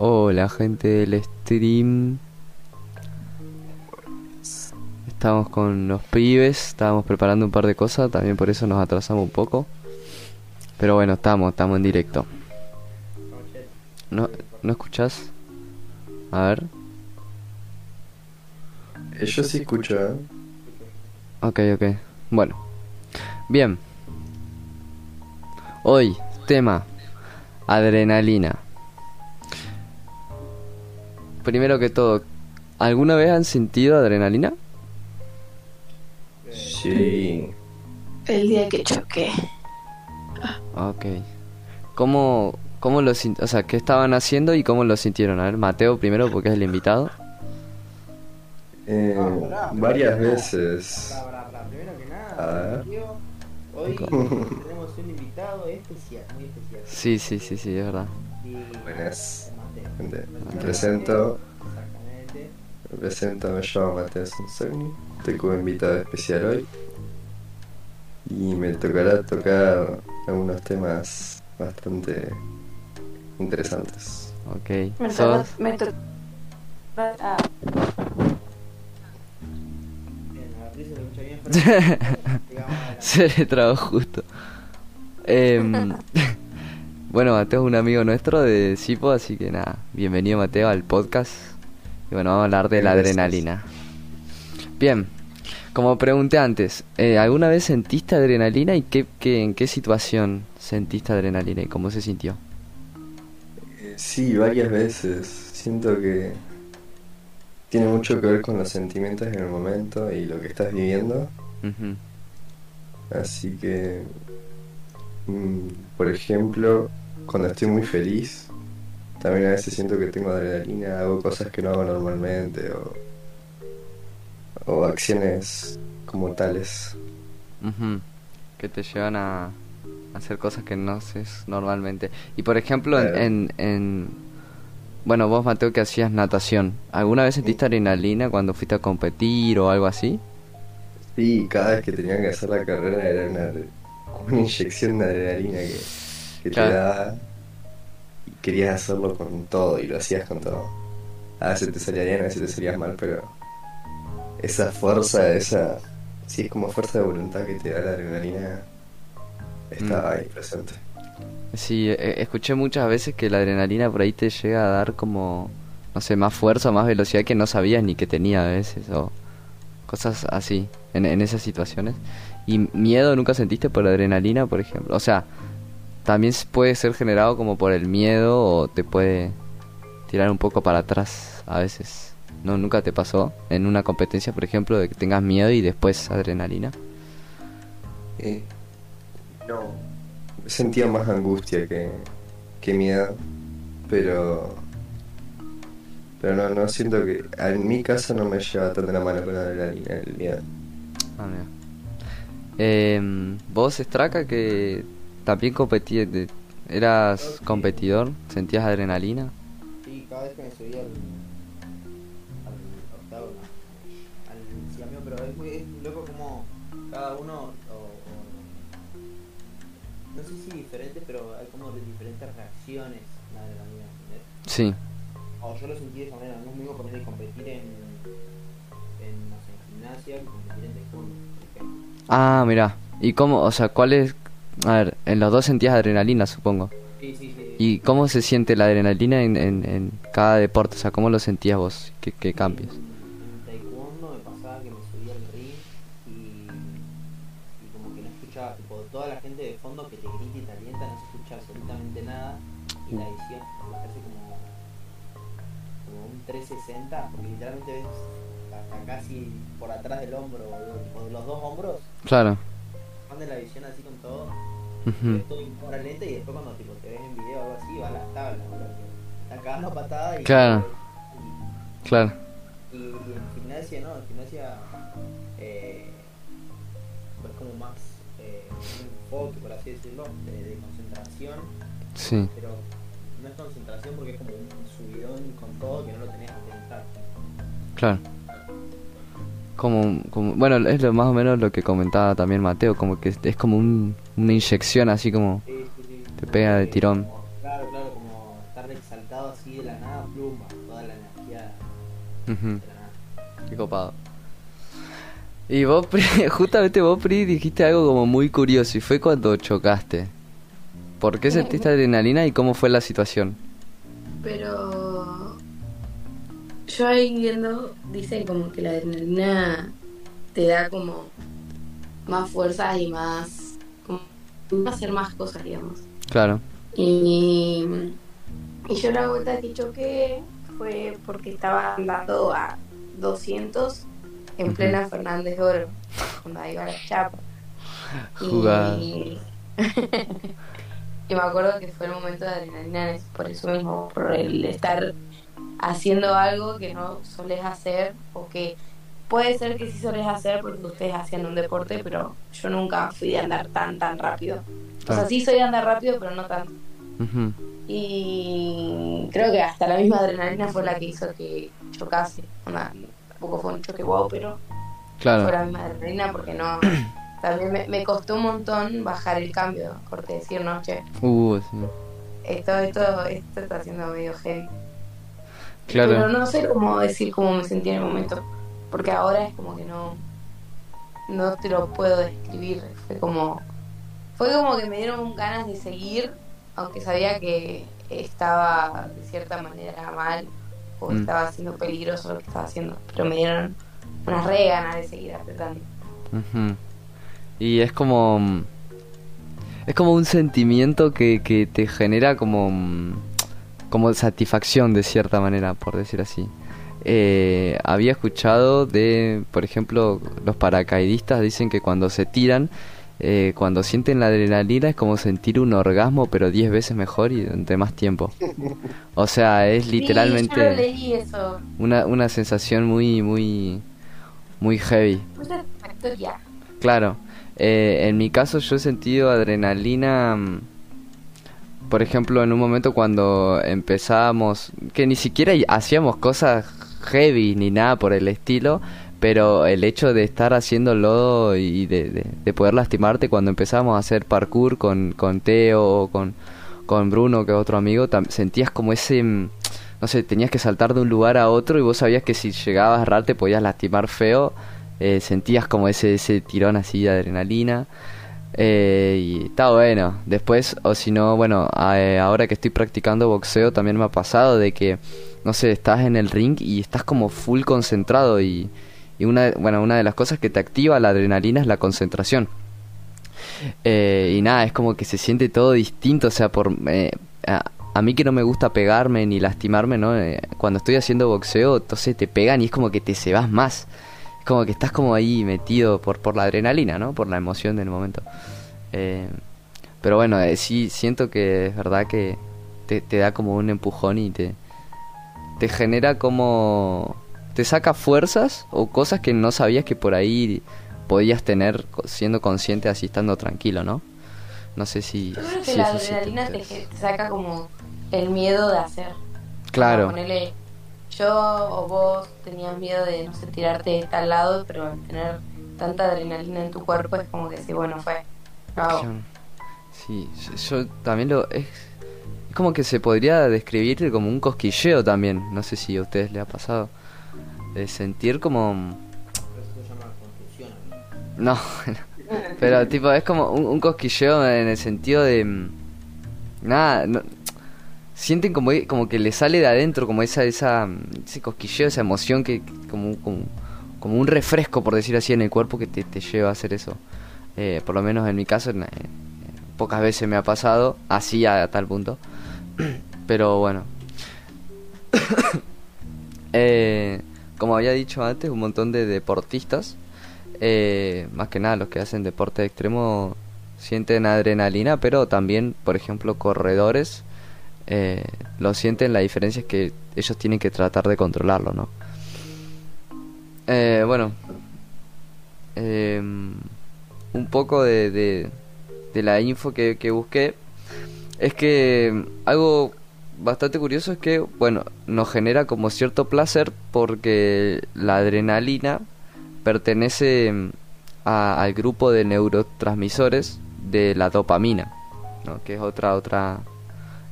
Hola gente del stream. Estamos con los pibes, estábamos preparando un par de cosas, también por eso nos atrasamos un poco. Pero bueno, estamos, estamos en directo. ¿No, ¿no escuchás? A ver. Eh, Yo sí escucho, ¿eh? Ok, ok. Bueno. Bien. Hoy, tema. Adrenalina. Primero que todo, ¿alguna vez han sentido adrenalina? Sí. El día que choqué. Ok. ¿Cómo, cómo lo O sea, ¿qué estaban haciendo y cómo lo sintieron? A ver, Mateo primero porque es el invitado. Eh, varias veces. Primero que nada, hoy tenemos un invitado especial, muy especial. Sí, sí, sí, sí, es verdad. Y- Buenas. Me presento. Exactamente. Me presento, me llamo Mateo Sonsogni. Estoy como invitado especial hoy. Y me tocará tocar algunos temas bastante interesantes. Ok. Me ¿Sos? tocó- me tocó- ah, Bien, a Beatriz se le escucha bien. pero- Digamos, adelante. Se le trabó justo. Em, bueno, Mateo es un amigo nuestro de Sipo, así que nada, bienvenido Mateo al podcast. Y bueno, vamos a hablar de la adrenalina. Bien, como pregunté antes, eh, ¿alguna vez sentiste adrenalina y qué, qué- en qué situación sentiste adrenalina y cómo se sintió? Eh, Sí, varias veces. Siento que tiene mucho que ver con los sentimientos en el momento y lo que estás viviendo. Así que, mm, por ejemplo, cuando estoy muy feliz, también a veces siento que tengo adrenalina, hago cosas que no hago normalmente o, o acciones como tales. Que te llevan a hacer cosas que no haces normalmente. Y por ejemplo, en, Claro. en, en- Bueno, vos Mateo que hacías natación, ¿alguna vez sentiste adrenalina cuando fuiste a competir o algo así? Sí, cada vez que tenía que hacer la carrera era una, una inyección de adrenalina que, que Claro. te daba y querías hacerlo con todo y lo hacías con todo. A veces te salía bien, a veces te salías mal, pero esa fuerza, esa... Sí, es como fuerza de voluntad que te da la adrenalina. Estaba Mm. ahí presente. Sí, e- escuché muchas veces que la adrenalina por ahí te llega a dar como, no sé, más fuerza, más velocidad que no sabías ni que tenía a veces, o cosas así, en, en esas situaciones. ¿Y miedo nunca sentiste por adrenalina, por ejemplo? O sea, también puede ser generado como por el miedo o te puede tirar un poco para atrás a veces. ¿No? ¿Nunca te pasó en una competencia, por ejemplo, de que tengas miedo y después adrenalina? Eh, no. Sentía más angustia que, que miedo, pero... Pero no, no siento que... En mi caso no me lleva tan de la mano con la adrenalina, el miedo. Ah, mira. Em, vos, Straka, que también competías, de- eras competidor, sentías adrenalina. Sí, cada vez que me subía al, al octavo, al ciamio, pero es muy es loco como cada uno, o, o- no sé si diferente, pero hay como de diferentes reacciones la adrenalina, ¿entendés? Sí, O yo lo sentí de esa manera, no es mismo poner competir en, en, no sé, en gimnasia que competir en taekwondo, por ejemplo. Ah, mira. ¿Y cómo, o sea, cuál es? A ver, en los dos sentías adrenalina, supongo. Sí, sí, sí. ¿Y cómo se siente la adrenalina en, en, en cada deporte? O sea, ¿cómo lo sentías vos? ¿Qué, qué cambios? En, taekwondo me pasaba que me subía al ring y, y como que no escuchaba, tipo, toda la gente de fondo que te grita y te alienta, no se escucha absolutamente nada. Y la edición me parece como, como un 360, porque literalmente ves hasta casi por atrás del hombro, tipo, de los dos hombros, Claro. la visión así y después cuando tipo, te ves en video o algo así, va a las tablas, que Están cagando patadas y. Claro. y- Claro. y, y en gimnasia, ¿no? En gimnasia eh, es como más eh, un enfoque, por así decirlo, de, de concentración, Sí. pero no es concentración porque es como un subidón con todo que no lo tenías que pensar. Claro. Como, como, bueno, es lo más o menos lo que comentaba también Mateo, como que es, es como un, una inyección así como Sí, sí, sí. te pega de tirón. como- claro, claro, como estar exaltado así de la nada Ujú. de la nada. Qué copado. Y vos, Pri, justamente vos, Pri, dijiste algo como muy curioso y fue cuando chocaste. ¿Por qué sentiste adrenalina y cómo fue la situación? Pero yo ahí viendo, dicen como que la adrenalina te da como más fuerzas y más, hacer más cosas, digamos. Claro. Y, y yo la vuelta que choqué fue porque estaba andando a 200 en plena Fernández de Oro, cuando iba a la chapa. Y, y me acuerdo que fue el momento de adrenalina por eso mismo, por el estar haciendo algo que no solés hacer o que puede ser que sí solés hacer porque ustedes hacían un deporte, pero yo nunca fui de andar tan, tan rápido. O sea, sí soy de andar rápido, pero no tanto. Y creo que hasta la misma adrenalina fue la que hizo que chocase. Onda, tampoco fue un choque guau, pero fue Claro. la misma adrenalina porque no. También me, me costó un montón bajar el cambio, corte decir, no, che, Uh, sí. esto, esto, esto está siendo medio heavy. Claro. Pero no sé cómo decir cómo me sentí en el momento, porque ahora es como que no, no te lo puedo describir. Fue como, fue como que me dieron ganas de seguir, aunque sabía que estaba de cierta manera mal o Mm. estaba siendo peligroso lo que estaba haciendo, pero me dieron unas re ganas de seguir apretando. Ujú. Y es como... Es como un sentimiento que, que te genera como... Como satisfacción de cierta manera, por decir así. Eh, había escuchado de, por ejemplo, los paracaidistas dicen que cuando se tiran, eh, cuando sienten la adrenalina es como sentir un orgasmo, pero 10 veces mejor y durante más tiempo. O sea, es Sí, literalmente leí eso, una, una sensación muy, muy, muy heavy. satisfactoria. Claro, eh, en mi caso yo he sentido adrenalina, mm, por ejemplo, en un momento cuando empezábamos, que ni siquiera hacíamos cosas heavy ni nada por el estilo, pero el hecho de estar haciéndolo y de, de, de poder lastimarte cuando empezábamos a hacer parkour con, con Teo o con, con Bruno, que es otro amigo, sentías como ese... mm, No sé, tenías que saltar de un lugar a otro y vos sabías que si llegabas a errar te podías lastimar feo eh, sentías como ese, ese tirón así de adrenalina. eh, y está bueno. Después, o si no, bueno, eh, ahora que estoy practicando boxeo también me ha pasado de que, no sé, estás en el ring y estás como full concentrado y, y una, bueno, una de las cosas que te activa la adrenalina es la concentración. Eh, y nada, es como que se siente todo distinto, o sea, por... eh, a, mí que no me gusta pegarme ni lastimarme, ¿no? Eh, cuando estoy haciendo boxeo, entonces te pegan y es como que te cebas más. Es como que estás como ahí metido por, por la adrenalina, ¿no? Por la emoción del momento. Eh, pero bueno, sí siento que es verdad que te, te da como un empujón y te, te genera como... Te saca fuerzas o cosas que no sabías que por ahí podías tener siendo consciente así estando tranquilo, ¿no? No sé si... Yo creo que si la eso sí te adrenalina te, saca como el miedo de hacer. Claro. Como ponele, yo o vos tenías miedo de, no sé, tirarte de tal lado, pero tener tanta adrenalina en tu cuerpo es como que sí, bueno, fue. Sí, yo, también lo... Es como que se podría describir como un cosquilleo también. No sé si a ustedes les ha pasado. De sentir como... Amigo. No, pero tipo es como un, un cosquilleo en el sentido de... mm, Nada, no- sienten como, como que le sale de adentro como esa, esa mm, ese cosquilleo, esa emoción que como, como, como un refresco por decir así en el cuerpo que te, te lleva a hacer eso. Eh, por lo menos en mi caso, pocas veces me ha pasado así a, tal punto. Pero bueno. Eh, como había dicho antes, un montón de deportistas, eh, más que nada los que hacen deporte extremo, sienten adrenalina, pero también, por ejemplo, corredores, eh, lo sienten, la diferencia es que ellos tienen que tratar de controlarlo, ¿no? Bueno, em, un poco de, de, de la info que, que busqué es que algo bastante curioso es que, bueno, nos genera como cierto placer porque la adrenalina pertenece a- al grupo de neurotransmisores de la dopamina, ¿no? Que es otra, otra,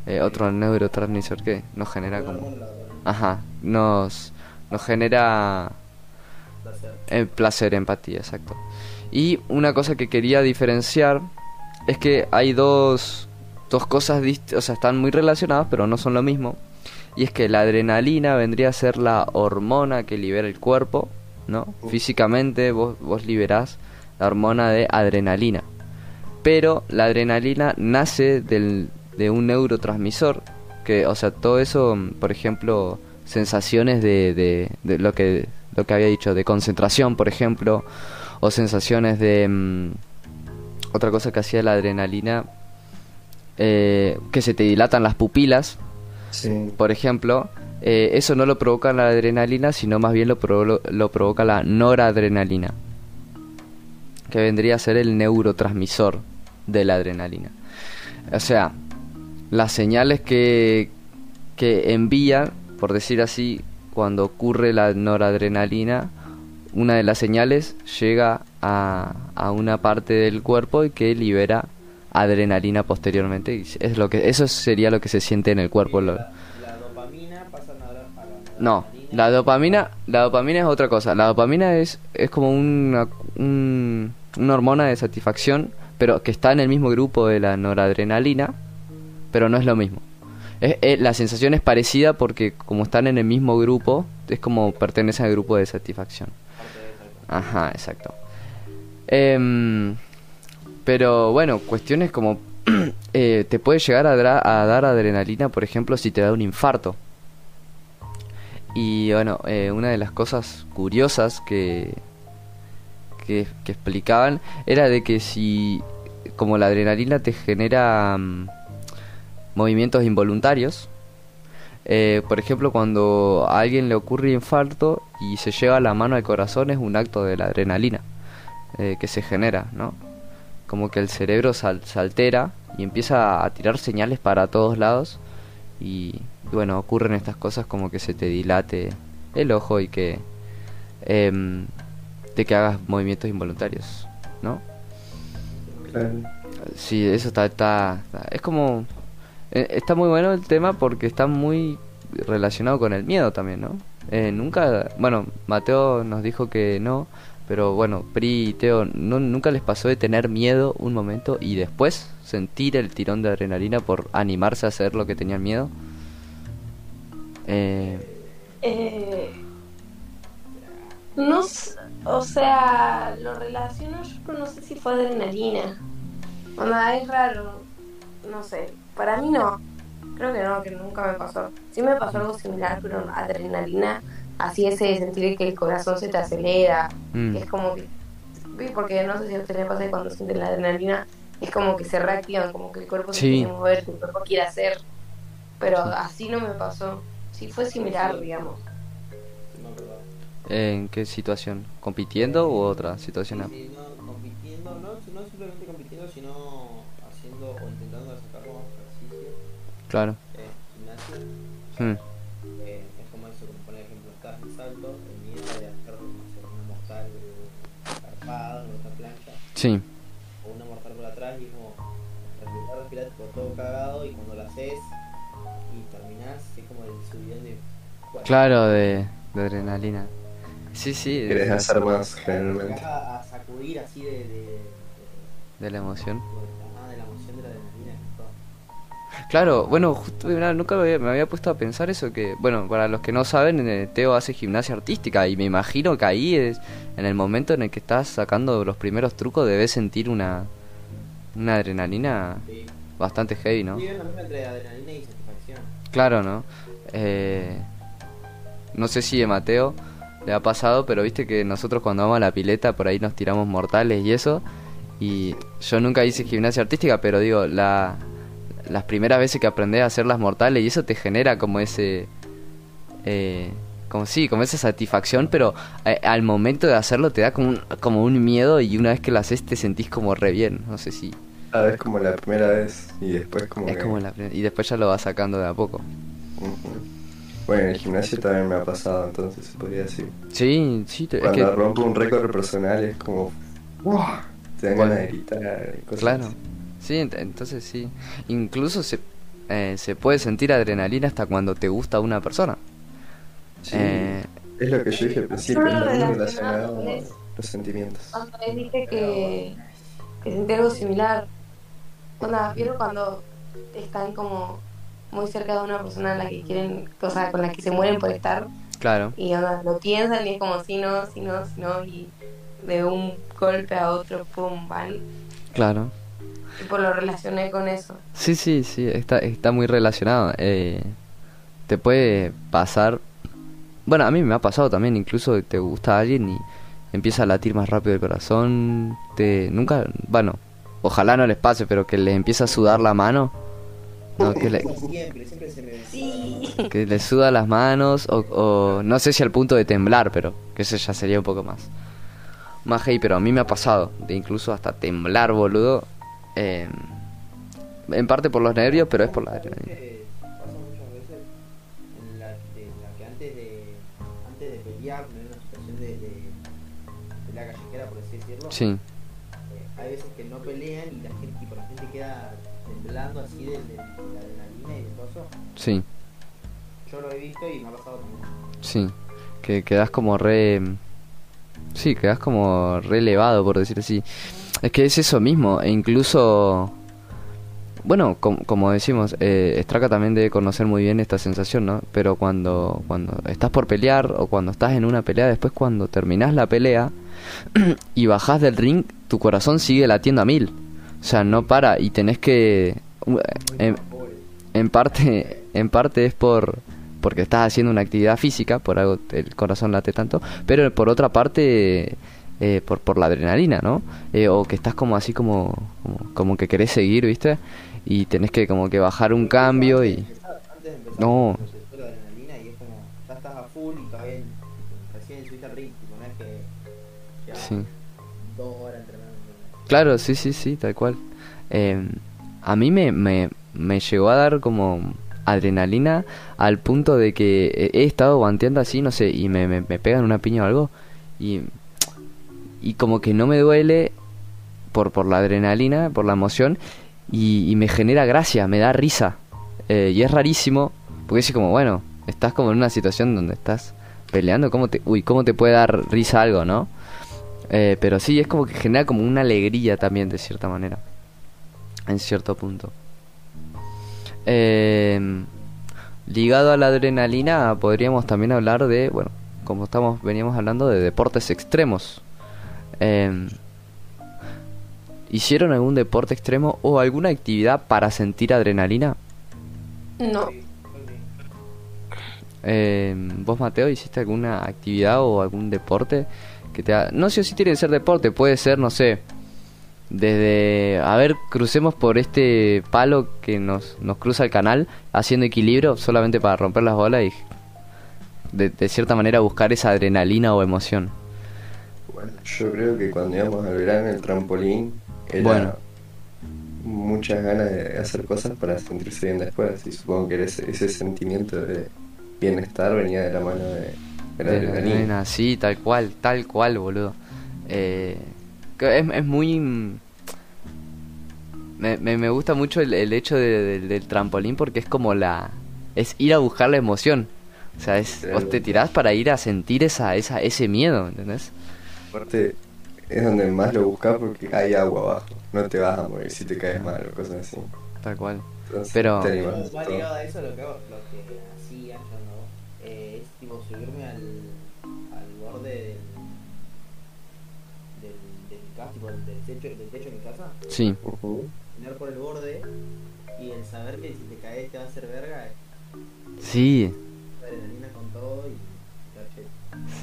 eh, otro neurotransmisor que nos genera como... Ajá, nos, nos genera Placer. eh, placer, empatía, exacto. Y una cosa que quería diferenciar es que hay dos, dos cosas, o sea, están muy relacionadas, pero no son lo mismo. Y es que la adrenalina vendría a ser la hormona que libera el cuerpo, ¿no? Físicamente vos, vos liberás la hormona de adrenalina. Pero la adrenalina nace del, de un neurotransmisor, que, o sea, todo eso, por ejemplo, sensaciones de, de, de lo que lo que había dicho, de concentración, por ejemplo, o sensaciones de... mm, otra cosa que hacía la adrenalina, eh, que se te dilatan las pupilas, Sí. por ejemplo, eh, eso no lo provoca la adrenalina, sino más bien lo, provo- lo provoca la noradrenalina, que vendría a ser el neurotransmisor de la adrenalina. O sea, las señales que, que envían, por decir así, cuando ocurre la noradrenalina, una de las señales llega a, a una parte del cuerpo y que libera adrenalina posteriormente. Es lo que, eso sería lo que se siente en el cuerpo. La, dopamina pasa a la, no, la dopamina, la dopamina es otra cosa. La dopamina es, es como una, un- una hormona de satisfacción, pero que está en el mismo grupo de la noradrenalina, pero no es lo mismo. La sensación es parecida porque como están en el mismo grupo, es como pertenecen al grupo de satisfacción. Ajá, exacto. Em, pero bueno, cuestiones como eh, te puede llegar a, dra- a dar adrenalina, por ejemplo, si te da un infarto. Y bueno, eh, una de las cosas curiosas que, que, explicaban era de que si, como la adrenalina te genera mm, movimientos involuntarios, eh, por ejemplo, cuando a alguien le ocurre infarto y se lleva la mano al corazón es un acto de la adrenalina que se genera, ¿no? Como que el cerebro sal- se altera y empieza a tirar señales para todos lados y, bueno, ocurren estas cosas como que se te dilate el ojo y que de que hagas movimientos involuntarios, ¿no? Claro. Sí, eso está, está, está- es como eh, está muy bueno el tema porque está muy relacionado con el miedo también, ¿no? Eh, nunca, bueno, Mateo nos dijo que no, pero bueno, Pri y Teo, ¿no, ¿nunca les pasó de tener miedo un momento y después sentir el tirón de adrenalina por animarse a hacer lo que tenían miedo? Eh, Eh, no, o sea, lo relaciono yo, pero no sé si fue adrenalina. Onda, es raro, no sé, para mí no. Creo que no, que nunca me pasó. Sí me pasó algo similar, pero adrenalina, así ese de sentir que el corazón se te acelera, mm, que es como que, porque no sé si a ustedes les pasa que cuando sienten la adrenalina, es como que se reactivan, como que el cuerpo se quiere mover, que el cuerpo quiere hacer, pero así no me pasó. Sí fue similar, digamos. ¿En qué situación? ¿Compitiendo u otra situación? Sí, sí, no, compitiendo, no, no simplemente compitiendo, sino haciendo o intentando sacar como ejercicio, Claro. eh, gimnasio. Mm, sí, o una mortal por atrás, y es como respirar, respirar, tipo, todo cagado, y cuando lo haces y terminás, es como el subidón de. bueno, claro, de, de adrenalina. Sí, sí, de, Querés hacer más, te generalmente. a, a sacudir así de. de, de, de la emoción. de- Claro, bueno, justo nunca me había, me había puesto a pensar eso que, bueno, para los que no saben, eh, Teo hace gimnasia artística y me imagino que ahí es en el momento en el que estás sacando los primeros trucos debes sentir una una adrenalina Sí. bastante heavy, ¿no? Sí, es lo mismo entre adrenalina y satisfacción. Claro, ¿no? Eh, no sé si a Mateo le ha pasado, pero viste que nosotros cuando vamos a la pileta por ahí nos tiramos mortales y eso. Y yo nunca hice gimnasia artística, pero digo, la, las primeras veces que aprendés a hacer las mortales y eso te genera como ese... Eh, como sí, como esa satisfacción, pero eh, al momento de hacerlo te da como un, como un miedo y una vez que lo haces te sentís como re bien. No sé si... A veces como la primera vez y después como Es que... como la Y después ya lo vas sacando de a poco. Bueno, en el gimnasio también me ha pasado, entonces se podría decir. Sí, sí, te- es Cuando que... rompo un récord personal es como... ¡Wow! Te dan Bueno. ganas de gritar y cosas Claro. así. Sí, ent- entonces sí. Incluso se, eh, se puede sentir adrenalina hasta cuando te gusta una persona. Sí. Eh, Es lo que yo dije al principio, relacionaba relacionado con eso. los sentimientos. Cuando les dije que, que sentí algo similar. Onda, ¿vieron cuando están como muy cerca de una persona en la que quieren, o sea, con la que se mueren por estar? Claro, Y onda, lo piensan y es como si no, si no, si no, y de un golpe a otro, pum, van. claro. Y por lo relacioné con eso. Sí, sí, sí, está, está muy relacionado. Eh, te puede pasar... Bueno, a mí me ha pasado también, incluso te gusta alguien y empieza a latir más rápido el corazón. Te nunca, bueno, ojalá no les pase, pero que les empieza a sudar la mano. No, que, le- Siempre, siempre se me Sí. que les suda las manos o, o no sé si al punto de temblar, pero que eso ya sería un poco más. Más hey, pero a mí me ha pasado de incluso hasta temblar, boludo. Eh, en parte por los nervios, pero es por la adrenalina. Pasa muchas veces en la, de, la que antes de antes de pelear, en una situación de, de pelea callejera, por así decirlo, Sí, eh, hay veces que no pelean y la gente, tipo, la gente queda temblando así de, de- de la adrenalina y de todo eso. sí, Yo lo he visto y me ha pasado también. sí. Que quedas como re... Sí, quedas como re elevado, por decir así. Es que es eso mismo, e incluso... Bueno, com- como decimos, eh, Straka también debe conocer muy bien esta sensación, ¿no? Pero cuando, cuando estás por pelear o cuando estás en una pelea, después cuando terminás la pelea y bajás del ring, tu corazón sigue latiendo a mil. O sea, no para y tenés que... Muy en, en parte en parte es por porque estás haciendo una actividad física, por algo el corazón late tanto, pero por otra parte eh, por, por la adrenalina, ¿no? Eh, o que estás como así como, como como que querés seguir, ¿viste? Y tenés que como que bajar un cambio y Antes de empezar, No. fue la adrenalina y es como, ya estás a full y todavía recién subiste al ring, tipo, no es que ya sí. dos horas entrenando. Claro, sí, sí, sí, tal cual. Eh, a mí me, me, me llegó a dar como adrenalina al punto de que he estado guanteando así, no sé, y me, me, me pegan una piña o algo, y, y como que no me duele por, por la adrenalina, por la emoción, y, me genera gracia, me da risa. Eh, y es rarísimo, porque es como, bueno, estás como en una situación donde estás peleando, ¿cómo te, uy, ¿cómo te puede dar risa algo, no? Eh, pero sí, es como que genera como una alegría también, de cierta manera. En cierto punto. Eh, ligado a la adrenalina, podríamos también hablar de, bueno, como estamos veníamos hablando de deportes extremos. Eh, ¿Hicieron algún deporte extremo o alguna actividad para sentir adrenalina? No. Eh, ¿Vos, Mateo, hiciste alguna actividad o algún deporte que te ha... No sé si tiene que ser deporte, puede ser, no sé, desde... A ver, crucemos por este palo que nos, nos cruza el canal, haciendo equilibrio solamente para romper las bolas y de, de cierta manera buscar esa adrenalina o emoción. Bueno, yo creo que cuando íbamos al verano el trampolín era Bueno. muchas ganas de hacer cosas para sentirse bien después y supongo que ese, ese sentimiento de bienestar venía de la mano de, de la adrenalina. sí, tal cual, tal cual, boludo. Eh, es, es muy... mm, Me, me, me gusta mucho el, el hecho de- del- del trampolín porque es como la... Es ir a buscar la emoción. O sea, es, vos te tirás para ir a sentir esa, esa, ese miedo, ¿entendés? Aparte es donde más lo buscas porque hay agua abajo, no te vas a morir si te caes mal o cosas así. Tal cual. Entonces, Pero- te animas ligado a eso, lo que, hago- lo que hacía yo no, eh, es tipo subirme al, al borde del, del, de mi casa, tipo del techo, del techo de mi casa, Sí, Ujú. mirar por el borde y el saber que si te caes te va a hacer verga, sí, adrenalina con todo y.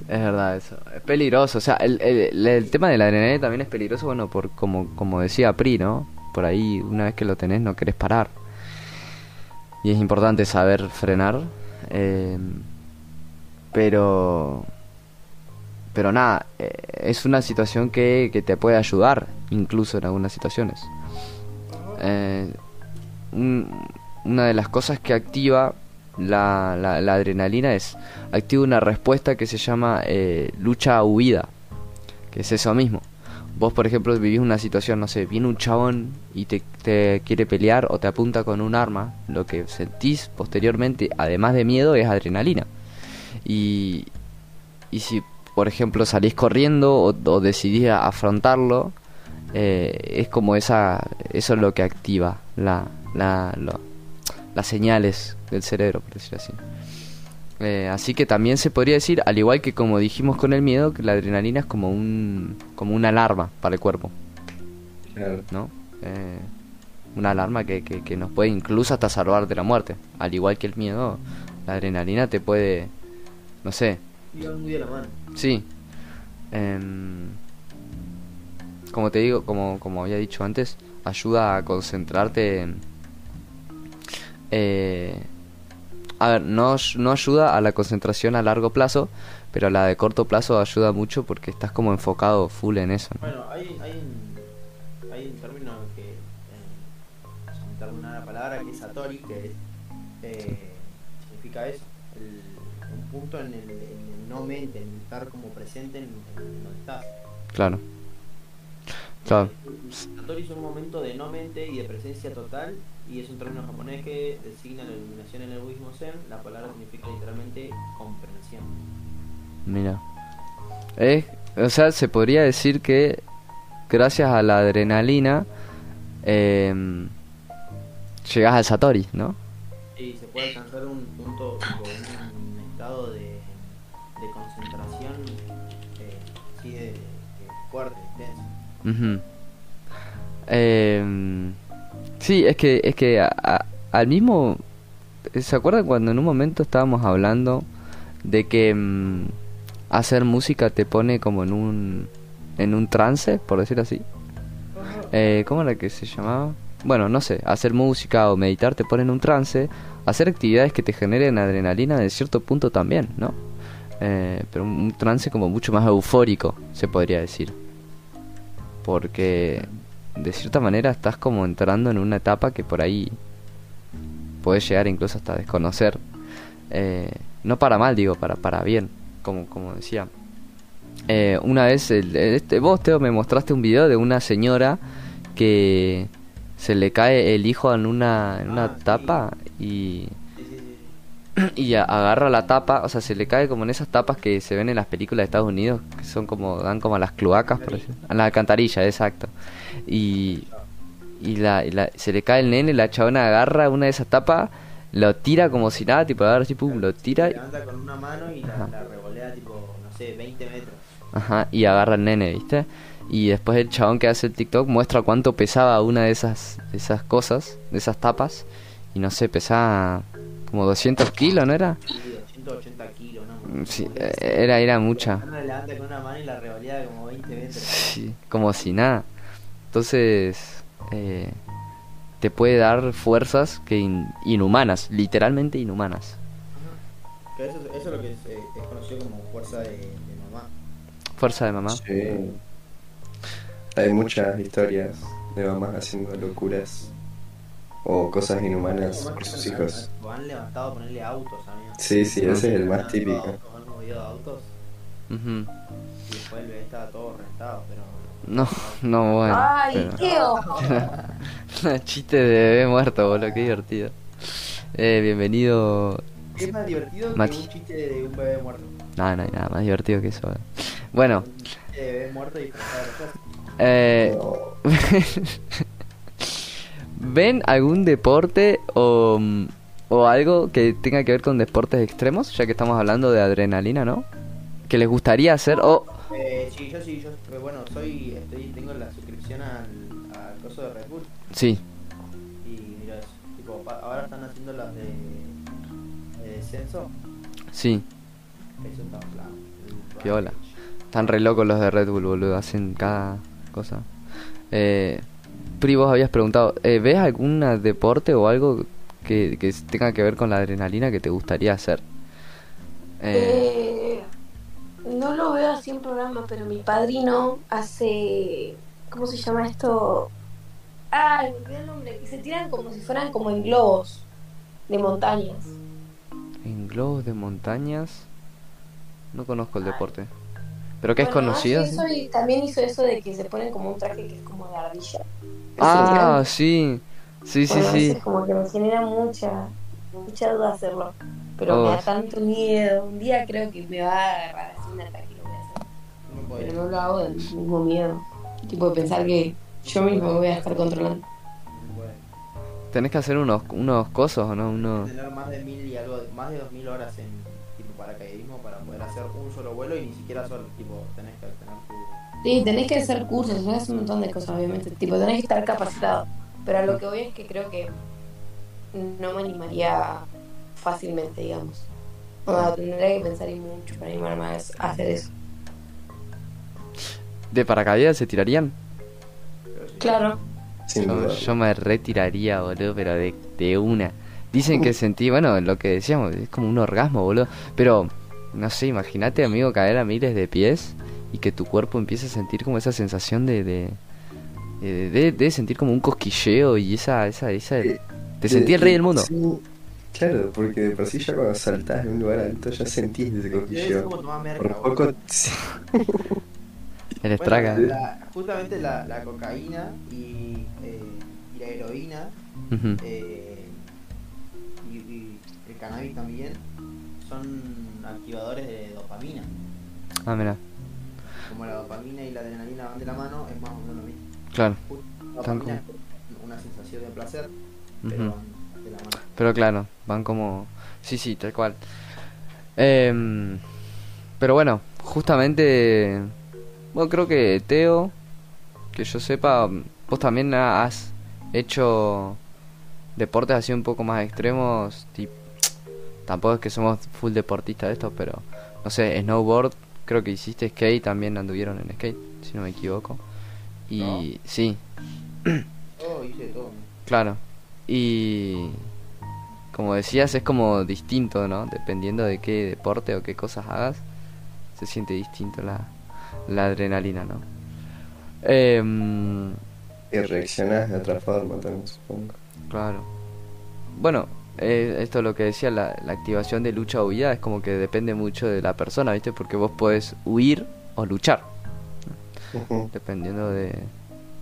es verdad eso. Es peligroso, o sea, el, el, el tema de la adrenalina también es peligroso, bueno, por como, como decía Pri, ¿no? Por ahí, una vez que lo tenés, no querés parar. Y es importante saber frenar. eh, pero... Pero nada, eh, es una situación que, que te puede ayudar, incluso en algunas situaciones. Eh, un- una de las cosas que activa la, la, la adrenalina es activa una respuesta que se llama eh, lucha-huida, que es eso mismo. Vos, por ejemplo, vivís una situación, no sé, viene un chabón y te, te quiere pelear o te apunta con un arma, lo que sentís posteriormente, además de miedo, es adrenalina. Y, y si, por ejemplo, salís corriendo o, decidís afrontarlo, eh, es como esa, eso es lo que activa la, la, las señales del cerebro, por decirlo así. Eh, así que también se podría decir, al igual que como dijimos con el miedo, que la adrenalina es como un como una alarma para el cuerpo, Claro. ¿no? Eh, una alarma que, que, que nos puede incluso hasta salvar de la muerte. Al igual que el miedo, la adrenalina te puede, no sé, muy de la mano. Sí. Em, como te digo, como, como había dicho antes, ayuda a concentrarte. en- eh, a ver, no, no ayuda a la concentración a largo plazo, pero a la de corto plazo ayuda mucho porque estás como enfocado full en eso. ¿no? Bueno, hay, hay, un, hay un término que, eh, la palabra, que es Satori, que eh, significa eso, el- un punto en el, en el no mente, en estar como presente en, en donde estás. Claro. Claro. Satori es un momento de no mente y de presencia total, y es un término japonés que designa la iluminación en el budismo zen. La palabra significa literalmente comprensión. Mira. Es, o sea, se podría decir que gracias a la adrenalina em, llegas al Satori, ¿no? Y se puede alcanzar un punto, un estado de, de concentración eh, de, de fuerte, intenso. Em, sí, es que, es que a- a- al mismo... ¿Se acuerdan cuando en un momento estábamos hablando de que mm, hacer música te pone como en un, en un trance, por decirlo así? Eh, ¿Cómo era que se llamaba? Bueno, no sé, hacer música o meditar te pone en un trance, hacer actividades que te generen adrenalina de cierto punto también, ¿no? Eh, pero un, un trance como mucho más eufórico, se podría decir. Porque de cierta manera estás como entrando en una etapa que por ahí puedes llegar incluso hasta desconocer. Eh, no para mal, digo, para, para bien, como, como decía. Eh, una vez, el- este, vos, Teo, me mostraste un video de una señora que se le cae el hijo en una, en una Ah, tapa y, Sí. y a- agarra la tapa, o sea, se le cae como en esas tapas que se ven en las películas de Estados Unidos, que son como, dan como a las cloacas, por decir. A la alcantarilla, exacto. Y, y, la, y la- se le cae el nene, la chabona agarra una de esas tapas, lo tira como si nada, tipo, agarra así, pum, lo tira, levanta con una mano y la, la revolea tipo, no sé, 20 metros. ajá, y agarra el nene, ¿viste? Y después el chabón que hace el TikTok muestra cuánto pesaba una de esas, de esas cosas, de esas tapas, y no sé, pesaba como 200 kilos, ¿no era? Sí, 180 kilos, ¿no? Sí, eh, se- era, era mucha. La levanta con una mano y la revolea como 20 metros. Sí, como si nada. Entonces, eh, te puede dar fuerzas que in- inhumanas, literalmente inhumanas. Eso, eso es lo que es, eh, es conocido como fuerza de, de mamá. Fuerza de mamá. Sí. Hay muchas historias de mamás haciendo locuras o cosas inhumanas por sus hijos. O han levantado a ponerle autos, amigo. Sí, sí, ese es el más típico. Han movido autos y después el bebé estaba todo rentado, pero... No, no, bueno. Ay, pero- qué ojo. Chiste de bebé muerto, boludo, qué divertido. Eh, bienvenido. ¿Qué es más divertido Mati. que un chiste de un bebé muerto? No, no hay nada más divertido que eso. Bueno, Un chiste de bebé muerto y disfrazado de cosas. eh, No, ¿ven algún deporte o, o algo que tenga que ver con deportes extremos? Ya que estamos hablando de adrenalina, ¿no? Que les gustaría hacer o... Eh, sí, yo sí, yo bueno, soy, estoy, tengo la suscripción al, al coso de Red Bull Sí, y mira eso, tipo, pa- ahora están haciendo las de, de descenso, sí. eso está el Piola. Están re locos los de Red Bull, boludo. Hacen cada cosa. Eh, Pri, vos habías preguntado, eh, ¿ves algún deporte o algo que, que tenga que ver con la adrenalina que te gustaría hacer? Eh, Eh, no lo veo así en programa, pero mi padrino hace. ¿Cómo se llama esto? Ah, me el nombre. Que se tiran como si fueran como en globos de montañas. en globos de montañas. No conozco el deporte. ¿Pero qué es Bueno, conocido? sí? eso y también hizo eso de que se ponen como un traje que es como de ardilla. Ah, Sí, sí. Sí, sí, bueno, sí. ese como que me genera mucha, mucha duda hacerlo. pero me Oh. da tanto miedo. Un día creo que me va a agarrar así un ataque y lo voy a hacer. No. Pero no lo hago del mismo miedo. Tipo de pensar que yo mismo me voy a estar controlando. No podés. Tenés que hacer unos, unos cosos, ¿o ¿no? Unos... tener más de mil y algo, más de dos mil horas en tipo paracaidismo para poder hacer un solo vuelo y ni siquiera solo, tipo, tenés. Sí, tenés que hacer cursos, hacer un montón de cosas, obviamente. Tipo, tenés que estar capacitado. Pero a lo que voy es que creo que no me animaría fácilmente, digamos. O sea, tendría que pensar y mucho para animarme a a hacer eso. ¿De paracaídas se tirarían? Claro. Sin Yo, duda. yo me retiraría, boludo, pero de, de una. Dicen que sentí, bueno, lo que decíamos, es como un orgasmo, boludo. Pero, no sé, imagínate, amigo, caer a miles de pies y que tu cuerpo empiece a sentir como esa sensación de... de, de, de- de sentir como un cosquilleo y esa... esa, esa Eh, te sentí el rey del mundo. Sí, claro, porque de por sí ya cuando saltás en un lugar alto ya sentís ese cosquilleo. como tomar merca, Por poco. El Bueno, estraga. la- justamente la, la cocaína y, eh, y la heroína eh, y el cannabis también son activadores de dopamina. Ah, mira, Como la dopamina y la adrenalina van de la mano, es más o menos lo mismo. claro. La Tan dopamina es una sensación de placer, pero van de la mano. Pero claro, van como... Sí, sí, tal cual. Em, pero bueno, justamente... Bueno, creo que Teo, que yo sepa, vos también has hecho deportes así un poco más extremos. Tampoco es que somos full deportistas de esto, pero no sé, snowboard, creo que hiciste skate, también anduvieron en skate, si no me equivoco. Y ¿No? sí, Todo, hice todo. Claro. Y como decías, es como distinto, ¿no? Dependiendo de qué deporte o qué cosas hagas, se siente distinto la, la adrenalina, ¿no? Em, Y reaccionás de otra forma también, supongo. claro. Bueno, eh, esto es lo que decía, la, la activación de lucha o huida es como que depende mucho de la persona, ¿viste? Porque vos podés huir o luchar, dependiendo de,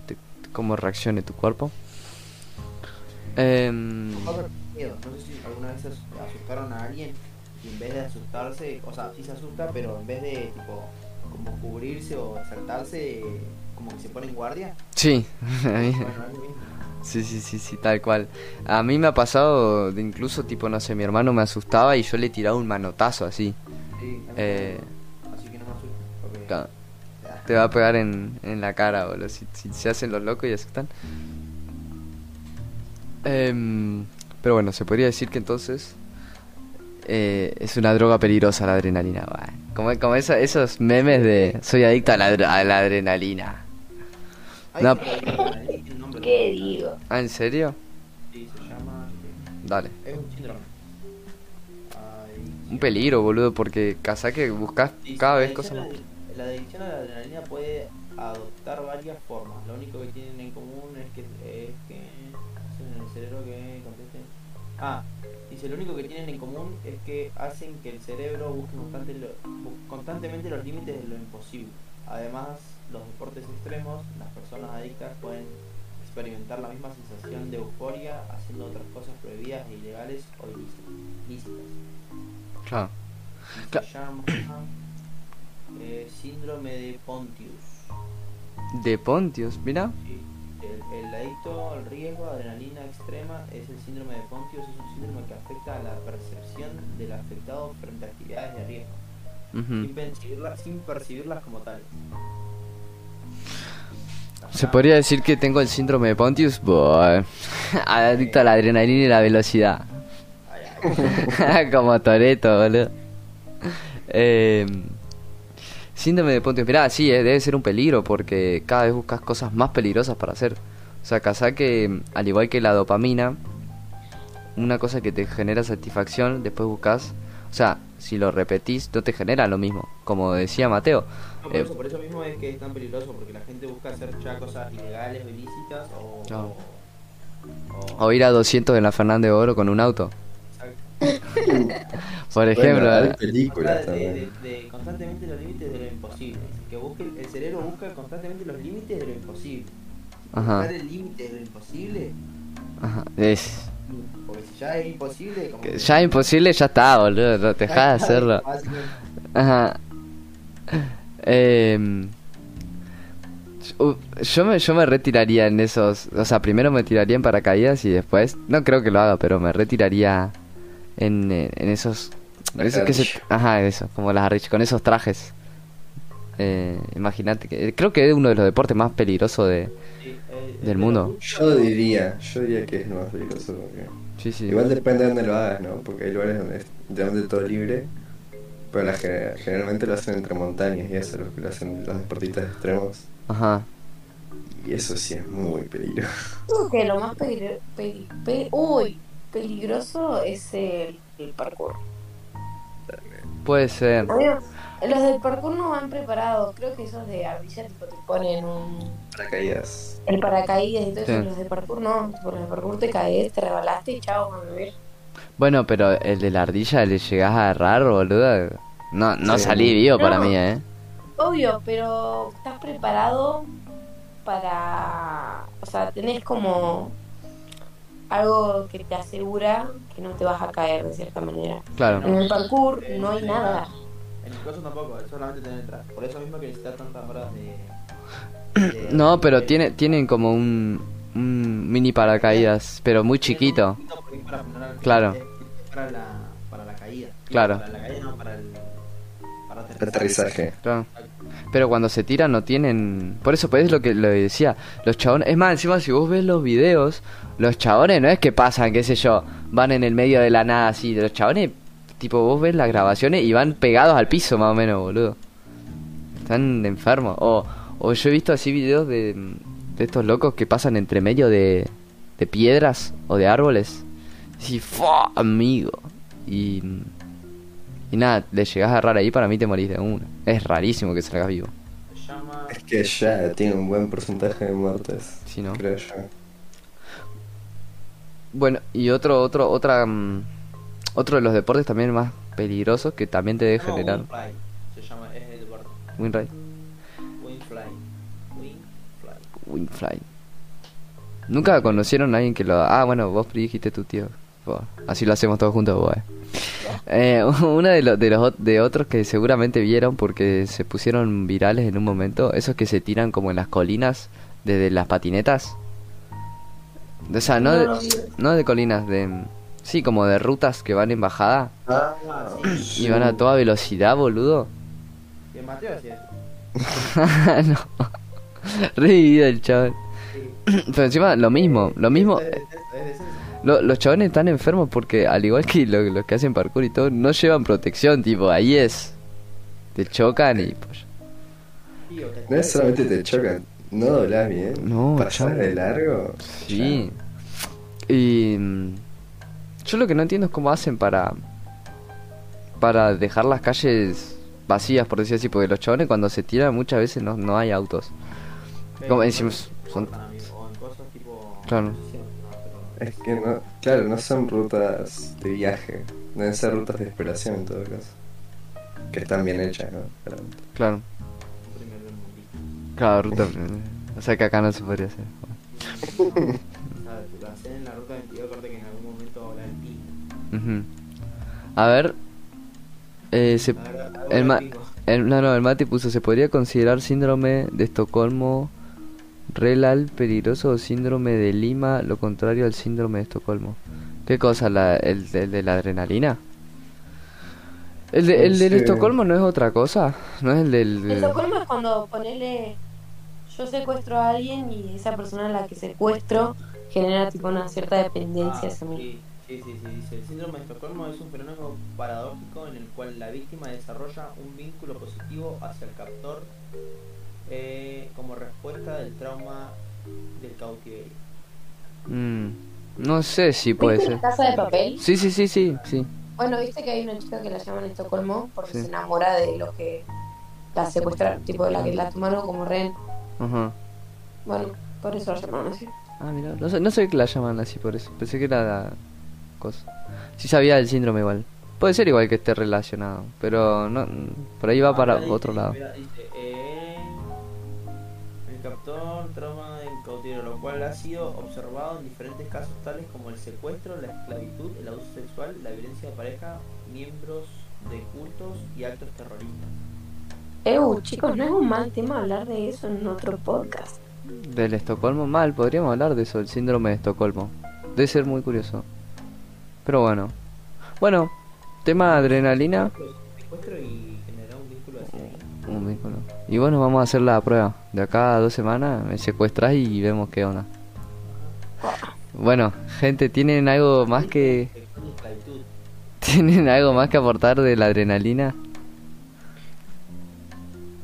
de cómo reaccione tu cuerpo. Miedo. No sé si alguna vez as- asustaron a alguien y en vez de asustarse, o sea, sí se asusta, pero en vez de tipo como cubrirse o saltarse, eh, como que se pone en guardia. sí, Bueno, es lo mismo. Sí, sí, sí, sí, tal cual. A mí me ha pasado de incluso, tipo, no sé, mi hermano me asustaba y yo le tiraba un manotazo así. Sí, Eh, así que no me asusto. Ah, te va a pegar en, en la cara, boludo, si, si se hacen los locos y asustan. Em, pero bueno, se podría decir que entonces eh, es una droga peligrosa la adrenalina. Como, como esa- esos memes de soy adicto a la, a la adrenalina. Nombre. ¿Qué digo? Ah, ¿en serio? Sí, se llama. eh, Dale. Es un síndrome. Ay, Un peligro, boludo, porque casa que buscas cada la vez cosas más. la- La adicción a la adrenalina puede adoptar varias formas. Lo único que tienen en común es que es que hacen en el cerebro que conteste. Ah, dice lo único que tienen en común es que hacen que el cerebro busque constante lo- constantemente los límites de lo imposible. Además, los deportes extremos, las personas adictas pueden experimentar la misma sensación de euforia haciendo otras cosas prohibidas ilegales o ilícitas. Claro. Se llama eh, síndrome de Pontius. De Pontius, mira. Sí. El, el adicto al riesgo, adrenalina extrema, es el síndrome de Pontius. Es un síndrome que afecta a la percepción del afectado frente a actividades de riesgo, Sin, percibirlas, sin percibirlas como tales. Se podría decir que tengo el síndrome de Pontius, adicto a la adrenalina y la velocidad. Como Toreto, boludo. Eh, síndrome de Pontius, mirá, sí, eh, debe ser un peligro porque cada vez buscas cosas más peligrosas para hacer. O sea, casá que, al igual que la dopamina, una cosa que te genera satisfacción, después buscas, o sea, si lo repetís, no te genera lo mismo. Como decía Mateo, No, por, Eh, eso, por eso mismo es que es tan peligroso, porque la gente busca hacer ya cosas ilegales o ilícitas o... Claro. o- o ir a 200 en la Fernández de Oro con un auto, Exacto. por ejemplo. Bueno, ¿eh? películas de, de- de- constantemente los límites de lo imposible. Que busque, el cerebro busca constantemente los límites de lo imposible. Ajá. Buscar el límite de lo imposible, Ajá, es... porque si ya es imposible. Como Que Ya imposible, ya está, boludo. No te dejás de hacerlo. Ajá. Em, yo- me, yo me retiraría en esos. O sea, primero me tiraría en paracaídas y después. No creo que lo haga, pero me retiraría en, en esos. Que se- ajá, eso, como las Ardich, con esos trajes. Eh, Imagínate que. Creo que es uno de los deportes más peligrosos de. Eh, Del mundo. Yo diría, yo diría que es lo más peligroso. Porque... Sí, sí. Igual depende de dónde lo hagas, ¿no? Porque hay lugares donde es literalmente todo libre. Pero la, gener- generalmente lo hacen entre montañas y eso, que lo hacen los deportistas extremos. Ajá. Y eso sí es muy peligroso. Creo que lo más peligro- peli- pe- uy, peligroso es el, el parkour. Puede ser. Obvio, los del parkour no van preparados. Creo que esos de ardilla tipo, te ponen un, Paracaídas. el paracaídas y todo eso. Sí. Los de parkour no. Tipo, los de parkour te caes, te rebalaste y chao, a vivir. Bueno, pero el de la ardilla le llegás a agarrar, boludo. No, no Sí. salí vivo para mí, eh. Obvio, pero estás preparado para. O sea, tenés como algo que te asegura que no te vas a caer de cierta manera. Claro. En el parkour no hay nada. En el caso tampoco, es solamente tener traje. Por eso mismo que necesitas tantas horas de. de- No, pero de- tiene, tienen como un, un mini paracaídas, pero muy chiquito. para Claro. Para la, para la caída. Claro. Para la caída, no, para el. Para El aterrizaje. Claro. Pero cuando se tiran no tienen... Por eso, pues es lo que lo decía. Los chabones... Es más, encima si vos ves los videos, los chabones no es que pasan, qué sé yo, van en el medio de la nada así. Los chabones, tipo, vos ves las grabaciones y van pegados al piso más o menos, boludo. Están enfermos. O, o yo he visto así videos de, de estos locos que pasan entre medio de, de piedras o de árboles. Y ¡fua! amigo. Y... Y nada, le llegás a agarrar ahí, para mí te morís de una. Es rarísimo que salgas vivo. Es que ya tiene un buen porcentaje de muertes. Sí, ¿no? Creo yo. Bueno, y otro, otro, otra, mm, otro de los deportes también más peligrosos que también te debe No, generar. Windfly. Se llama. Es el deporte. Windray. Windfly. Windfly. Windfly. Nunca conocieron a alguien que lo. Ah, bueno, vos dijiste tu tío. Así lo hacemos todos juntos, vos, eh. Eh, uno de, los de los de otros que seguramente vieron porque se pusieron virales en un momento, esos que se tiran como en las colinas desde las patinetas. O sea, no, No de, lo no de colinas, de sí, como de rutas que van en bajada Ah, y van a toda velocidad, boludo. Y el Mateo hacía eso. no. Revivido el chaval. Pero encima lo mismo, lo mismo. Es, es, es descenso. Lo- los chavales están enfermos porque, al igual que lo- los que hacen parkour y todo, no llevan protección, tipo, ahí es. Te chocan y pues. Sí, No es solamente te chocan, no doblás bien. No, Pasar de largo. Sí. Y. Yo lo que no entiendo es cómo hacen para. Para dejar las calles vacías, por decir así, porque los chavales cuando se tiran muchas veces no, no hay autos. Pero Como decimos, son- cortan, amigo, O en cosas tipo. Claro. Es que no, claro, no son rutas de viaje. Deben ser rutas de esperación en todo caso. Que están bien hechas, ¿no? Claramente. Claro, claro, ruta. O sea que acá no se podría hacer. En la ruta 22, corte que Ujú. A ver. Eh, se, el, ma- el, no, no, el Mati puso, ¿se podría considerar síndrome de Estocolmo relal peligroso o síndrome de Lima, lo contrario al síndrome de Estocolmo? ¿Qué cosa? La, el, el de la adrenalina? ¿El, de, el del Sí. Estocolmo no es otra cosa? ¿No es el del...? El del- Estocolmo es cuando ponele. Yo secuestro a alguien y esa persona a la que secuestro genera tipo una cierta dependencia Ah, hacia mí. Sí, sí, sí, dice, el síndrome de Estocolmo es un fenómeno paradójico en el cual la víctima desarrolla un vínculo positivo hacia el captor eh, como respuesta del trauma del cautiverio. Mm, no sé si puede ¿Viste ser. la casa de papel? Sí, sí, sí, sí, sí. Bueno, viste que hay una chica que la llaman Estocolmo porque Sí. se enamora de los que la secuestraron, tipo de la que la tomaron como rehén. Ajá. Bueno, por eso la llamaron así. Ah, mira, no sé, no sé que la llaman así por eso. Pensé que era la cosa. Sí sabía del síndrome igual. Puede ser igual que esté relacionado, pero no, por ahí va para Acá dice, otro lado. mira, dice, eh, el captor trauma del cautiverio, lo cual ha sido observado en diferentes casos tales como el secuestro, la esclavitud, el abuso sexual, la violencia de pareja, miembros de cultos y actos terroristas. Eu, chicos, no es un mal tema hablar de eso en otro podcast. Del Estocolmo, mal, podríamos hablar de eso, el síndrome de Estocolmo. Debe ser muy curioso. Pero bueno. Bueno, tema adrenalina. Secuestro y generar un vínculo hacia. Un vínculo. Y bueno, vamos a hacer la prueba. De acá a dos semanas me secuestras y vemos qué onda. Bueno, gente, ¿tienen algo más que tienen algo más que aportar de la adrenalina?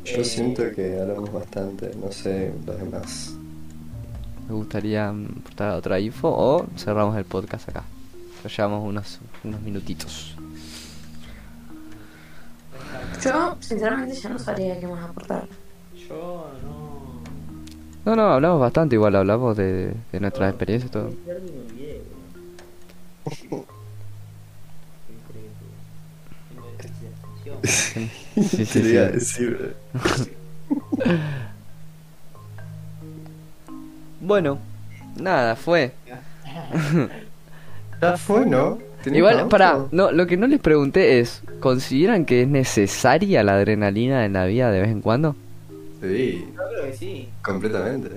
Yo siento que hablamos bastante, no sé los demás. ¿Me gustaría aportar otra info o cerramos el podcast acá? Ya llevamos unos, unos minutitos. Yo, sinceramente, ya no sabría qué más aportar. Yo no. No, no, hablamos bastante, igual hablamos de, de nuestras experiencias y todo. Sí, sí, sí. decir. Bueno, nada, fue. Ya fue, ¿no? ¿Tenés Igual, para, no, lo que no les pregunté es, ¿consideran que es necesaria la adrenalina en la vida de vez en cuando? Sí, Yo creo que sí. completamente.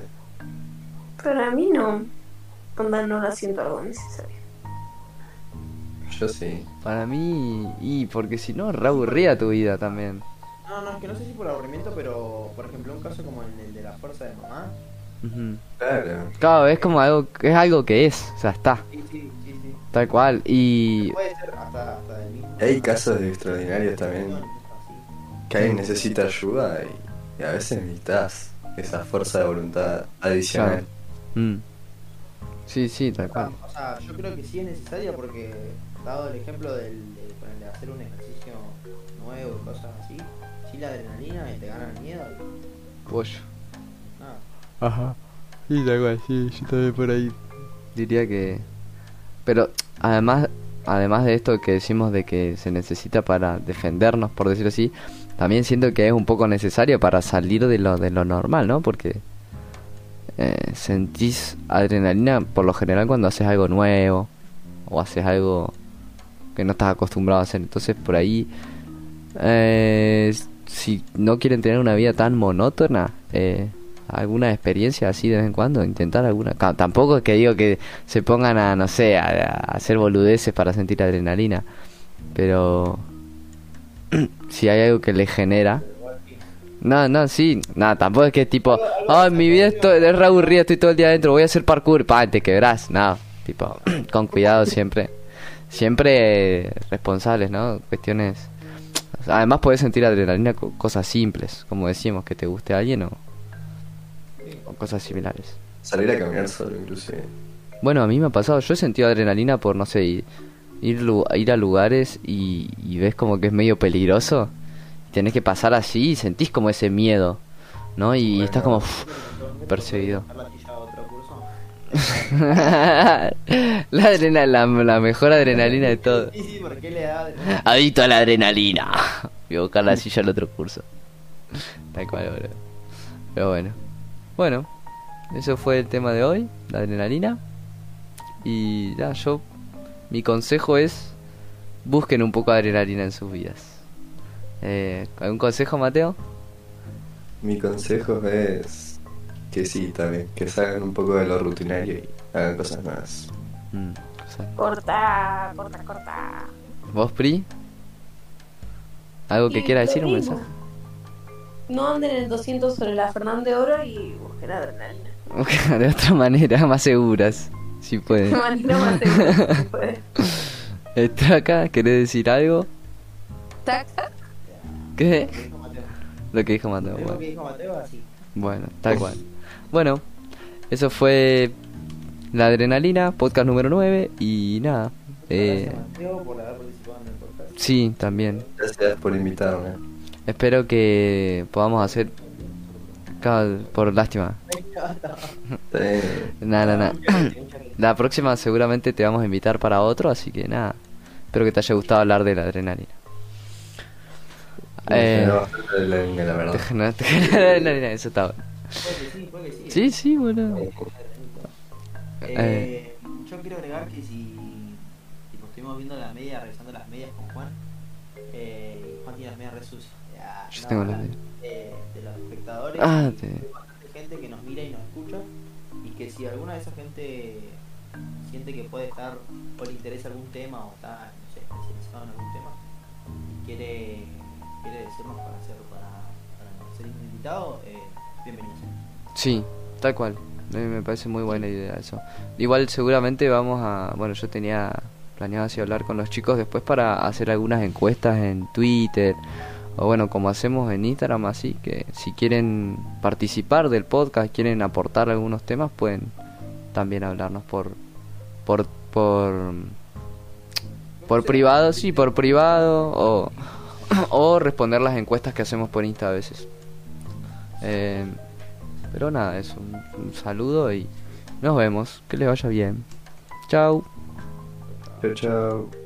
Pero a mí no. Onda, no la siento algo necesario. Yo sí. Para mí, y porque si no, re aburría tu vida también. No, no, es que no sé si por aburrimiento, pero por ejemplo, un caso como el, el de la fuerza de mamá. Claro. Claro, es como algo, es algo que es, o sea, está. Tal cual. Y Puede ser hasta, hasta del mismo. Hay casos extraordinarios también. Que alguien necesita ayuda y, y a veces necesitas esa fuerza de voluntad adicional. Mm. Sí, sí, tal cual. o sea, yo creo que sí es necesaria porque, dado el ejemplo del, de, ponerle, hacer un ejercicio nuevo y cosas así, sí la adrenalina y te gana el miedo. Pollo. Nada. Ajá. Sí, tal cual, sí, yo también por ahí. Diría que... Pero además, además de esto que decimos de que se necesita para defendernos, por decirlo así, también siento que es un poco necesario para salir de lo, de lo normal, ¿no? Porque eh, sentís adrenalina por lo general cuando haces algo nuevo o haces algo que no estás acostumbrado a hacer. Entonces por ahí, eh, si no quieren tener una vida tan monótona, eh, alguna experiencia así de vez en cuando, intentar alguna. Tampoco es que digo que se pongan a, no sé, a, hacer boludeces para sentir adrenalina, pero si hay algo que les genera. No, no, sí, nada, tampoco es que tipo, ay, mi vida esto- es re estoy todo el día adentro, voy a hacer parkour, pa, te quebrás, no, tipo, con cuidado siempre, siempre eh, responsables, ¿no? Cuestiones, además puedes sentir adrenalina cosas simples, como decimos, que te guste a alguien o, o cosas similares. Salir a caminar solo, inclusive. Bueno, a mí me ha pasado, yo he sentido adrenalina por, no sé, ir, ir, a lugares y, y ves como que es medio peligroso. Tenés que pasar así y sentís como ese miedo, ¿no? Y Bueno. estás como uf, perseguido. ¿Dejar la tilla a otro curso? la, la, mejor adrenalina de todo. Sí, sí, ¿por qué le da adrenalina? Adicto a la adrenalina. Voy a buscar la silla al otro curso. Tal cual, boludo. Pero bueno. Bueno, eso fue el tema de hoy, la adrenalina. Y ya, yo. Mi consejo es. Busquen un poco de adrenalina en sus vidas. Eh, ¿Algún consejo, Mateo? Mi consejo es que sí, también, que salgan un poco de lo rutinario y hagan cosas nuevas. Mm, Corta, corta, corta. ¿Vos, Pri? ¿Algo que quiera decir? ¿Un mensaje? No anden en el 200 sobre la Fernán de Oro y busquen adrenalina. de otra manera, más seguras. Si pueden. De manera más segura, si puede. ¿Está acá? ¿Querés decir algo? Taca. ¿Qué? ¿Qué dijo Mateo? Lo que dijo Mateo. Lo Bueno, que dijo Mateo, así. Bueno, tal cual. Bueno, eso fue la adrenalina, podcast número 9. Y nada. Eh, Gracias, Mateo, por haber participado en el podcast. sí, también. Gracias por invitarme. Espero que podamos hacer. Por lástima. Eh, Nada, nada. La próxima seguramente te vamos a invitar para otro, así que nada. Espero que te haya gustado hablar de la adrenalina. Eh, la verdad. adrenalina, eso está bueno. Puede que sí, puede que sí. Sea adrenalina. Eh, yo quiero agregar que si tipo, estuvimos viendo la media, revisando las medias con Juan, eh, Juan tiene las medias re sucias. Yo tengo medias. de, de los espectadores, Ah, y te- bastante gente que nos mira y nos escucha, y que si alguna de esa gente siente que puede estar o le interesa algún tema o está no sé, especializado en algún tema y quiere, quiere decirnos para hacer para, para ser invitado, eh, bienvenido. Sí, tal cual. Me, me parece muy buena idea eso. Igual seguramente vamos a... Bueno, yo tenía planeado así hablar con los chicos después para hacer algunas encuestas en Twitter o bueno, como hacemos en Instagram así, que si quieren participar del podcast, quieren aportar algunos temas, pueden también hablarnos por por por por privado, sí, por privado o responder las encuestas que hacemos por Insta a veces. Eh, pero nada, un, un saludo y nos vemos. Que les vaya bien. Chao. Chao, chao.